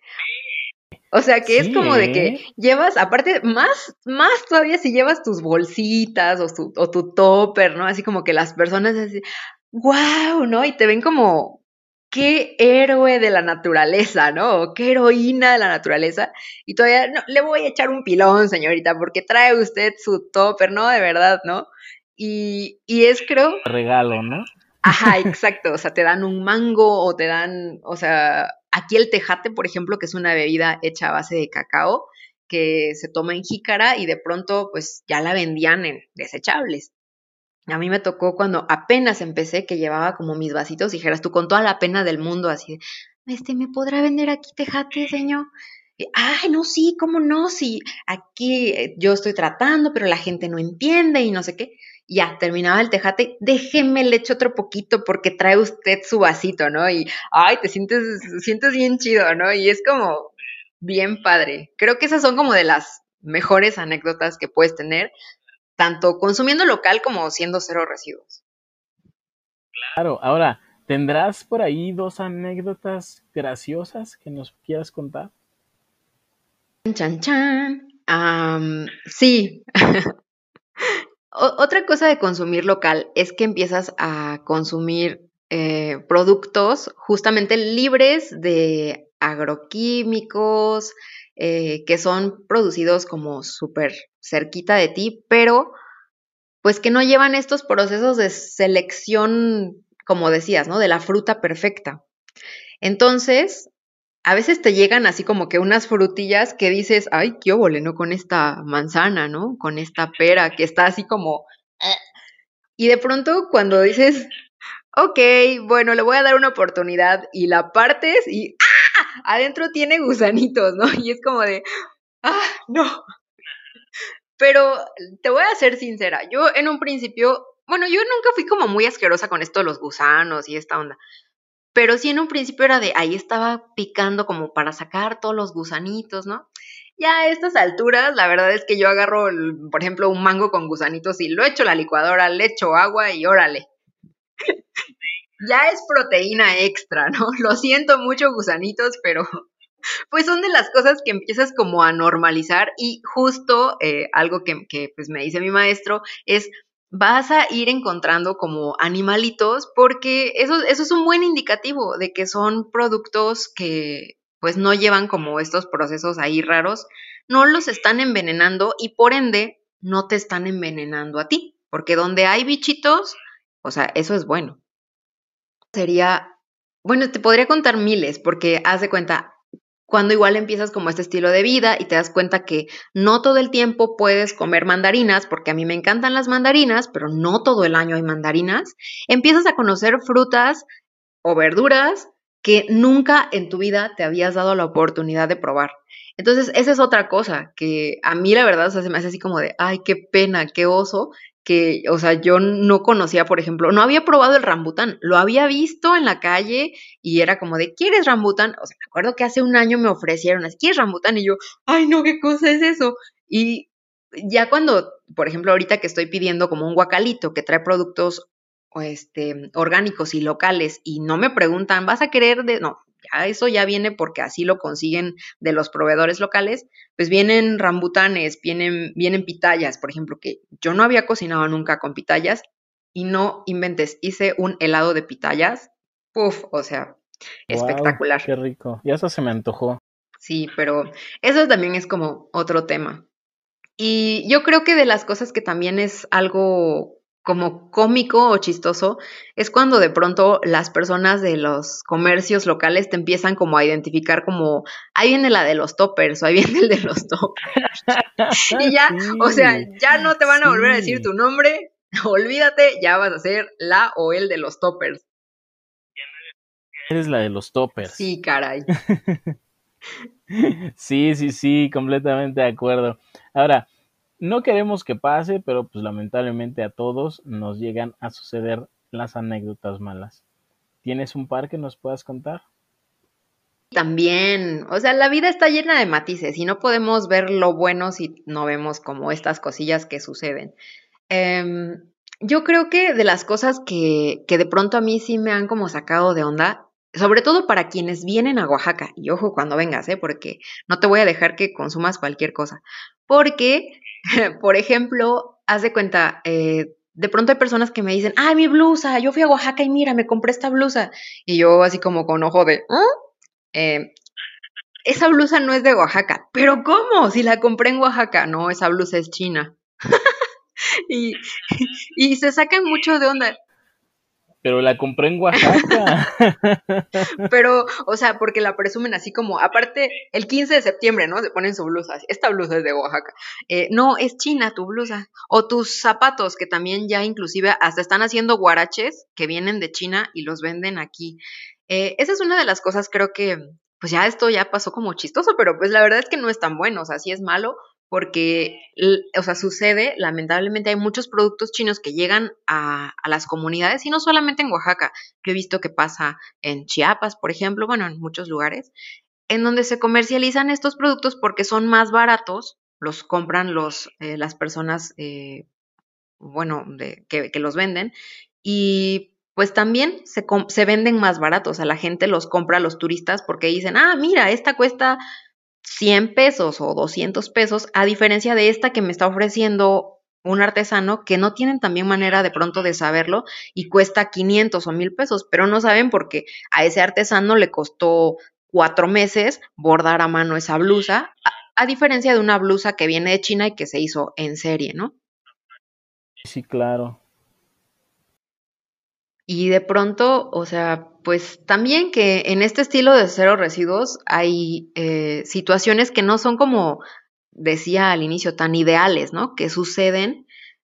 O sea que es como de que llevas, aparte, más, más todavía si llevas tus bolsitas o tu, o tu topper, ¿no? Así como que las personas así, wow, ¿no? Y te ven como qué héroe de la naturaleza, ¿no? qué heroína de la naturaleza. Y todavía no, le voy a echar un pilón, señorita, porque trae usted su topper, ¿no? De verdad, ¿no? Y, y es, creo. Regalo, ¿no? Ajá, exacto. O sea, te dan un mango o te dan, o sea, aquí el tejate, por ejemplo, que es una bebida hecha a base de cacao, que se toma en jícara y de pronto, pues ya la vendían en desechables. A mí me tocó cuando apenas empecé que llevaba como mis vasitos dijeras tú con toda la pena del mundo así, este, ¿me podrá vender aquí tejate, señor? Ay, no, sí, ¿cómo no? Sí, aquí eh, yo estoy tratando, pero la gente no entiende y no sé qué. Ya, terminaba el tejate, déjeme le echo otro poquito porque trae usted su vasito, ¿no? Y, ay, te sientes, sientes bien chido, ¿no? Y es como bien padre. Creo que esas son como de las mejores anécdotas que puedes tener tanto consumiendo local como siendo cero residuos. Claro, ahora, ¿tendrás por ahí dos anécdotas graciosas que nos quieras contar? Chan, chan. sí. otra cosa de consumir local es que empiezas a consumir eh, productos justamente libres de agroquímicos, eh, que son producidos como súper cerquita de ti, pero pues que no llevan estos procesos de selección, como decías, ¿no? De la fruta perfecta. Entonces, a veces te llegan así como que unas frutillas que dices, ay, qué óvole, ¿no? Con esta manzana, ¿no? Con esta pera que está así como... Eh". Y de pronto cuando dices, ok, bueno, le voy a dar una oportunidad y la partes y ¡ah! Adentro tiene gusanitos, ¿no? Y es como de, ah, no. Pero te voy a ser sincera, yo en un principio, bueno, yo nunca fui como muy asquerosa con esto de los gusanos y esta onda. Pero sí en un principio era de, ahí estaba picando como para sacar todos los gusanitos, ¿no? Ya a estas alturas, la verdad es que yo agarro, por ejemplo, un mango con gusanitos y lo echo a la licuadora, le echo agua y órale, ya es proteína extra, ¿no? Lo siento mucho, gusanitos, pero pues son de las cosas que empiezas como a normalizar y justo eh, algo que, pues me dice mi maestro es vas a ir encontrando como animalitos porque eso, eso es un buen indicativo de que son productos que pues no llevan como estos procesos ahí raros, no los están envenenando y por ende no te están envenenando a ti, porque donde hay bichitos, o sea, eso es bueno. Sería, bueno, te podría contar miles, porque haz de cuenta, cuando igual empiezas como este estilo de vida y te das cuenta que no todo el tiempo puedes comer mandarinas, porque a mí me encantan las mandarinas, pero no todo el año hay mandarinas, empiezas a conocer frutas o verduras que nunca en tu vida te habías dado la oportunidad de probar. Entonces, esa es otra cosa que a mí la verdad se me hace así como de, ay, qué pena, qué oso, que, o sea, yo no conocía, por ejemplo, no había probado el rambután, lo había visto en la calle y era como de, ¿quieres rambután? O sea, me acuerdo que hace un año me ofrecieron, ¿quieres rambután? Y yo, ay, no, ¿qué cosa es eso? Y ya cuando, por ejemplo, ahorita que estoy pidiendo como un guacalito que trae productos este, orgánicos y locales y no me preguntan, ¿vas a querer de...? No, ya eso ya viene porque así lo consiguen de los proveedores locales, pues vienen rambutanes, vienen, vienen pitayas, por ejemplo, que yo no había cocinado nunca con pitayas y no inventes, hice un helado de pitayas, puff, o sea, espectacular. Qué rico, y eso se me antojó. Sí, pero eso también es como otro tema. Y yo creo que de las cosas que también es algo como cómico o chistoso es cuando de pronto las personas de los comercios locales te empiezan como a identificar como ahí viene la de los toppers o ahí viene el de los toppers. y ya, o sea, ya no te van a volver a decir tu nombre, olvídate, ya vas a ser la o el de los toppers. Eres la de los toppers. Sí, caray. sí, sí, sí, completamente de acuerdo. Ahora, no queremos que pase, pero pues lamentablemente a todos nos llegan a suceder las anécdotas malas. ¿Tienes un par que nos puedas contar? También, o sea, la vida está llena de matices y no podemos ver lo bueno si no vemos como estas cosillas que suceden. Em, yo creo que de las cosas que, que de pronto a mí sí me han como sacado de onda, sobre todo para quienes vienen a Oaxaca, y ojo cuando vengas, ¿eh? porque no te voy a dejar que consumas cualquier cosa, porque Por ejemplo, haz de cuenta, eh, de pronto hay personas que me dicen, ah, mi blusa, yo fui a Oaxaca y mira, me compré esta blusa. Y yo así como con ojo de, ¿Ah? eh, esa blusa no es de Oaxaca. ¿Pero cómo? Si la compré en Oaxaca. No, esa blusa es china. y, y se sacan mucho de onda pero la compré en Oaxaca. pero, o sea, porque la presumen así como, aparte, el 15 de septiembre, ¿no? Se ponen su blusa, esta blusa es de Oaxaca. Eh, no, es china tu blusa. O tus zapatos, que también ya inclusive hasta están haciendo guaraches que vienen de China y los venden aquí. Eh, esa es una de las cosas, creo que, pues ya esto ya pasó como chistoso, pero pues la verdad es que no es tan bueno, o sea, sí es malo, porque, o sea, sucede, lamentablemente hay muchos productos chinos que llegan a, las comunidades y no solamente en Oaxaca, yo he visto que pasa en Chiapas, por ejemplo, bueno, en muchos lugares, en donde se comercializan estos productos porque son más baratos, los compran los, eh, las personas, eh, bueno, de, que, que, los venden y pues también se, se venden más baratos, a la gente los compra a los turistas porque dicen, ah, mira, esta cuesta 100 pesos o 200 pesos, a diferencia de esta que me está ofreciendo un artesano que no tienen también manera de pronto de saberlo y cuesta 500 o 1000 pesos, pero no saben porque a ese artesano le costó cuatro meses bordar a mano esa blusa, a, a diferencia de una blusa que viene de China y que se hizo en serie, ¿no? Sí, claro. Y de pronto, o sea, pues también que en este estilo de cero residuos hay eh, situaciones que no son como decía al inicio, tan ideales, ¿no? Que suceden.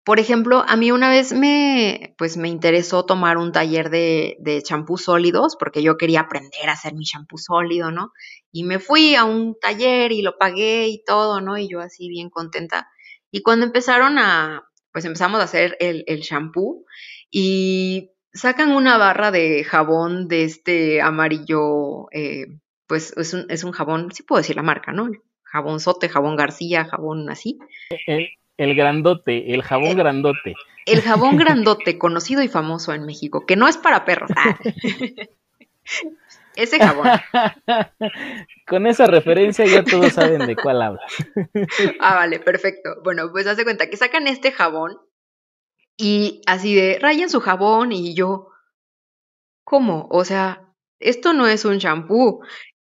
Por ejemplo, a mí una vez me, pues me interesó tomar un taller de, de champús sólidos porque yo quería aprender a hacer mi champú sólido, ¿no? Y me fui a un taller y lo pagué y todo, ¿no? Y yo así bien contenta. Y cuando empezaron a, pues empezamos a hacer el, el champú y sacan una barra de jabón de este amarillo, eh, pues es un, es un jabón, sí puedo decir la marca, ¿no? Jabón Sote, jabón García, jabón así. El, el grandote, el jabón grandote. El jabón grandote, conocido y famoso en México, que no es para perros. Ah. Ese jabón. Con esa referencia ya todos saben de cuál habla. ah, vale, perfecto. Bueno, pues hace cuenta que sacan este jabón y así de, rayen su jabón y yo, ¿cómo? O sea, esto no es un shampoo.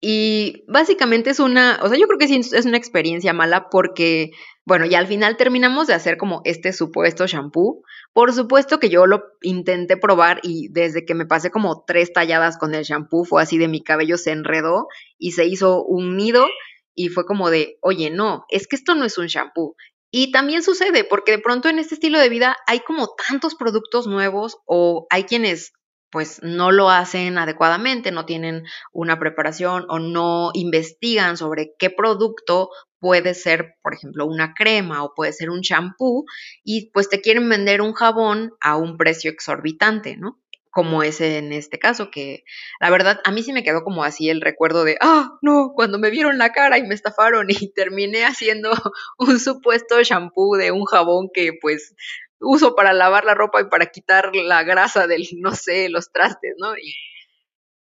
Y básicamente es una, o sea, yo creo que sí es una experiencia mala porque, bueno, y al final terminamos de hacer como este supuesto shampoo. Por supuesto que yo lo intenté probar y desde que me pasé como tres talladas con el shampoo fue así de mi cabello se enredó y se hizo un nido y fue como de, oye, no, es que esto no es un shampoo. Y también sucede porque de pronto en este estilo de vida hay como tantos productos nuevos o hay quienes pues no lo hacen adecuadamente, no tienen una preparación o no investigan sobre qué producto puede ser, por ejemplo, una crema o puede ser un champú y pues te quieren vender un jabón a un precio exorbitante, ¿no? Como es en este caso, que la verdad a mí sí me quedó como así el recuerdo de, ah, no, cuando me vieron la cara y me estafaron y terminé haciendo un supuesto champú de un jabón que pues uso para lavar la ropa y para quitar la grasa del, no sé, los trastes, ¿no? Y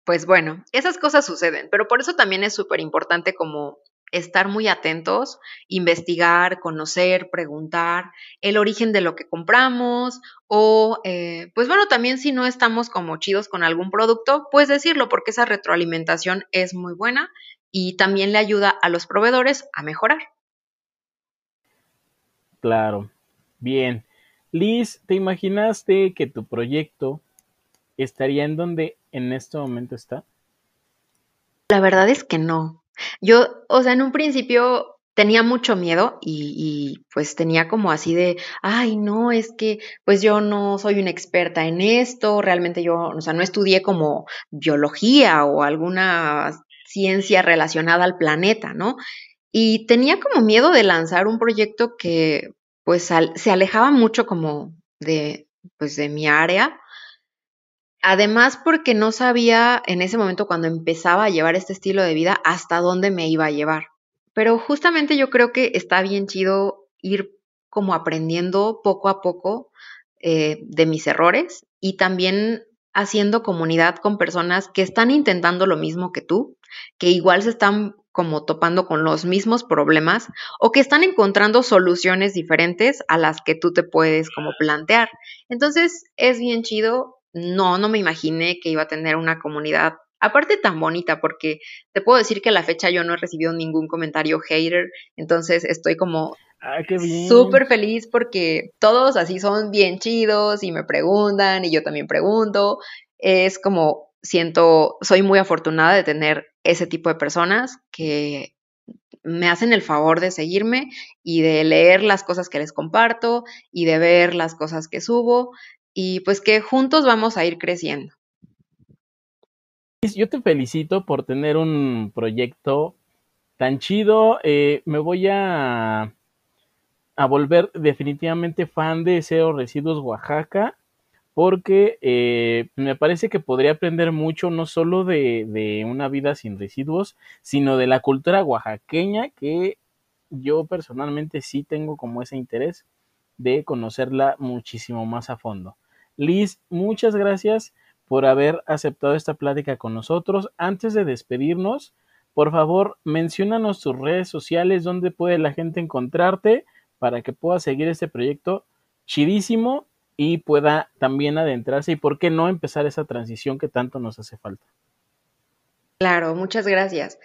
pues bueno, esas cosas suceden, pero por eso también es súper importante como estar muy atentos, investigar, conocer, preguntar el origen de lo que compramos o, eh, pues bueno, también si no estamos como chidos con algún producto, pues decirlo porque esa retroalimentación es muy buena y también le ayuda a los proveedores a mejorar. Claro, bien. Liz, ¿te imaginaste que tu proyecto estaría en donde en este momento está? La verdad es que no. Yo, o sea, en un principio tenía mucho miedo y, pues tenía como así de, ay, no, es que pues yo no soy una experta en esto, realmente yo, o sea, no estudié como biología o alguna ciencia relacionada al planeta, ¿no? Y tenía como miedo de lanzar un proyecto que pues se alejaba mucho como de, pues de mi área. Además, porque no sabía en ese momento cuando empezaba a llevar este estilo de vida hasta dónde me iba a llevar. Pero justamente yo creo que está bien chido ir como aprendiendo poco a poco eh, de mis errores y también haciendo comunidad con personas que están intentando lo mismo que tú, que igual se están como topando con los mismos problemas o que están encontrando soluciones diferentes a las que tú te puedes como plantear. Entonces es bien chido. No, no me imaginé que iba a tener una comunidad aparte tan bonita porque te puedo decir que a la fecha yo no he recibido ningún comentario hater, entonces estoy como ah, súper feliz porque todos así son bien chidos y me preguntan y yo también pregunto. Es como siento, soy muy afortunada de tener ese tipo de personas que me hacen el favor de seguirme y de leer las cosas que les comparto y de ver las cosas que subo y pues que juntos vamos a ir creciendo. Yo te felicito por tener un proyecto tan chido. Eh, me voy a, a volver definitivamente fan de Cero Residuos Oaxaca porque eh, me parece que podría aprender mucho no solo de, de, una vida sin residuos, sino de la cultura oaxaqueña que yo personalmente sí tengo como ese interés de conocerla muchísimo más a fondo. Liz, muchas gracias por haber aceptado esta plática con nosotros. Antes de despedirnos, por favor, menciónanos tus redes sociales, donde puede la gente encontrarte para que pueda seguir este proyecto chidísimo y pueda también adentrarse y por qué no empezar esa transición que tanto nos hace falta. Claro, muchas gracias.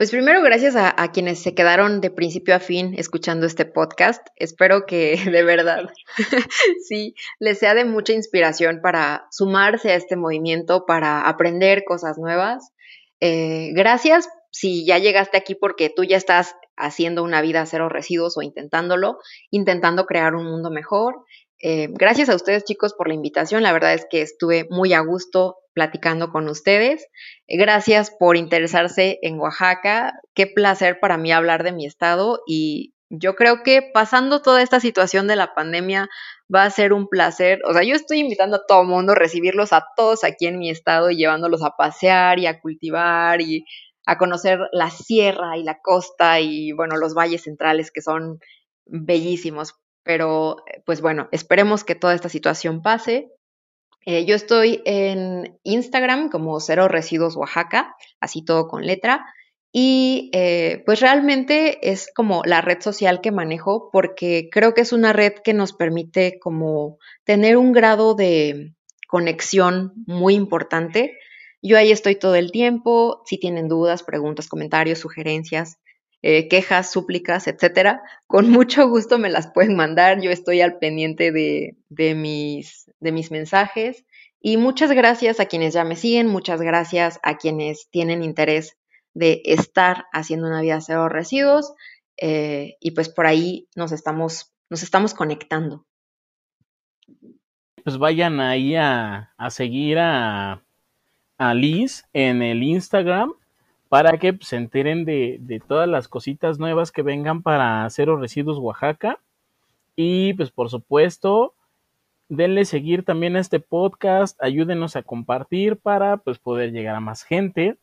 Pues primero, gracias a, quienes se quedaron de principio a fin escuchando este podcast. Espero que de verdad sí les sea de mucha inspiración para sumarse a este movimiento, para aprender cosas nuevas. Eh, gracias si ya llegaste aquí porque tú ya estás haciendo una vida cero residuos o intentándolo, intentando crear un mundo mejor. Eh, gracias a ustedes chicos por la invitación. La verdad es que estuve muy a gusto platicando con ustedes. Gracias por interesarse en Oaxaca. Qué placer para mí hablar de mi estado y yo creo que pasando toda esta situación de la pandemia va a ser un placer. O sea, yo estoy invitando a todo mundo recibirlos a todos aquí en mi estado y llevándolos a pasear y a cultivar y a conocer la sierra y la costa y bueno, los valles centrales que son bellísimos. Pero, pues bueno, esperemos que toda esta situación pase. Eh, yo estoy en Instagram como Cero Residuos Oaxaca, así todo con letra. Y eh, pues realmente es como la red social que manejo porque creo que es una red que nos permite como tener un grado de conexión muy importante. Yo ahí estoy todo el tiempo. Si tienen dudas, preguntas, comentarios, sugerencias, eh, quejas, súplicas, etcétera, con mucho gusto me las pueden mandar. Yo estoy al pendiente de, de, mis, de mis mensajes. Y muchas gracias a quienes ya me siguen, muchas gracias a quienes tienen interés de estar haciendo una vida cero residuos. Eh, y pues por ahí nos estamos, nos estamos conectando. Pues vayan ahí a, a seguir a, a Liz en el Instagram para que se enteren de, de, todas las cositas nuevas que vengan para Cero Residuos Oaxaca. Y pues por supuesto, denle seguir también a este podcast, ayúdenos a compartir para pues poder llegar a más gente.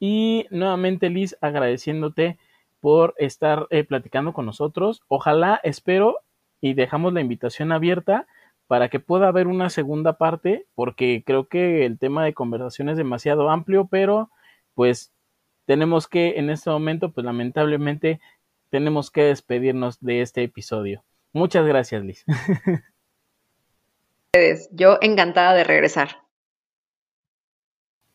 Y nuevamente Liz, agradeciéndote por estar eh, platicando con nosotros. Ojalá, espero y dejamos la invitación abierta para que pueda haber una segunda parte, porque creo que el tema de conversación es demasiado amplio, pero pues tenemos que en este momento, pues lamentablemente, tenemos que despedirnos de este episodio. Muchas gracias, Liz. Yo encantada de regresar.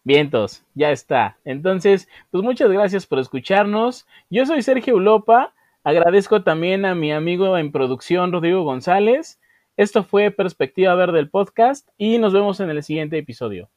Vientos, ya está. Entonces, pues muchas gracias por escucharnos. Yo soy Sergio Ulopa. Agradezco también a mi amigo en producción, Rodrigo González. Esto fue Perspectiva Verde del podcast y nos vemos en el siguiente episodio.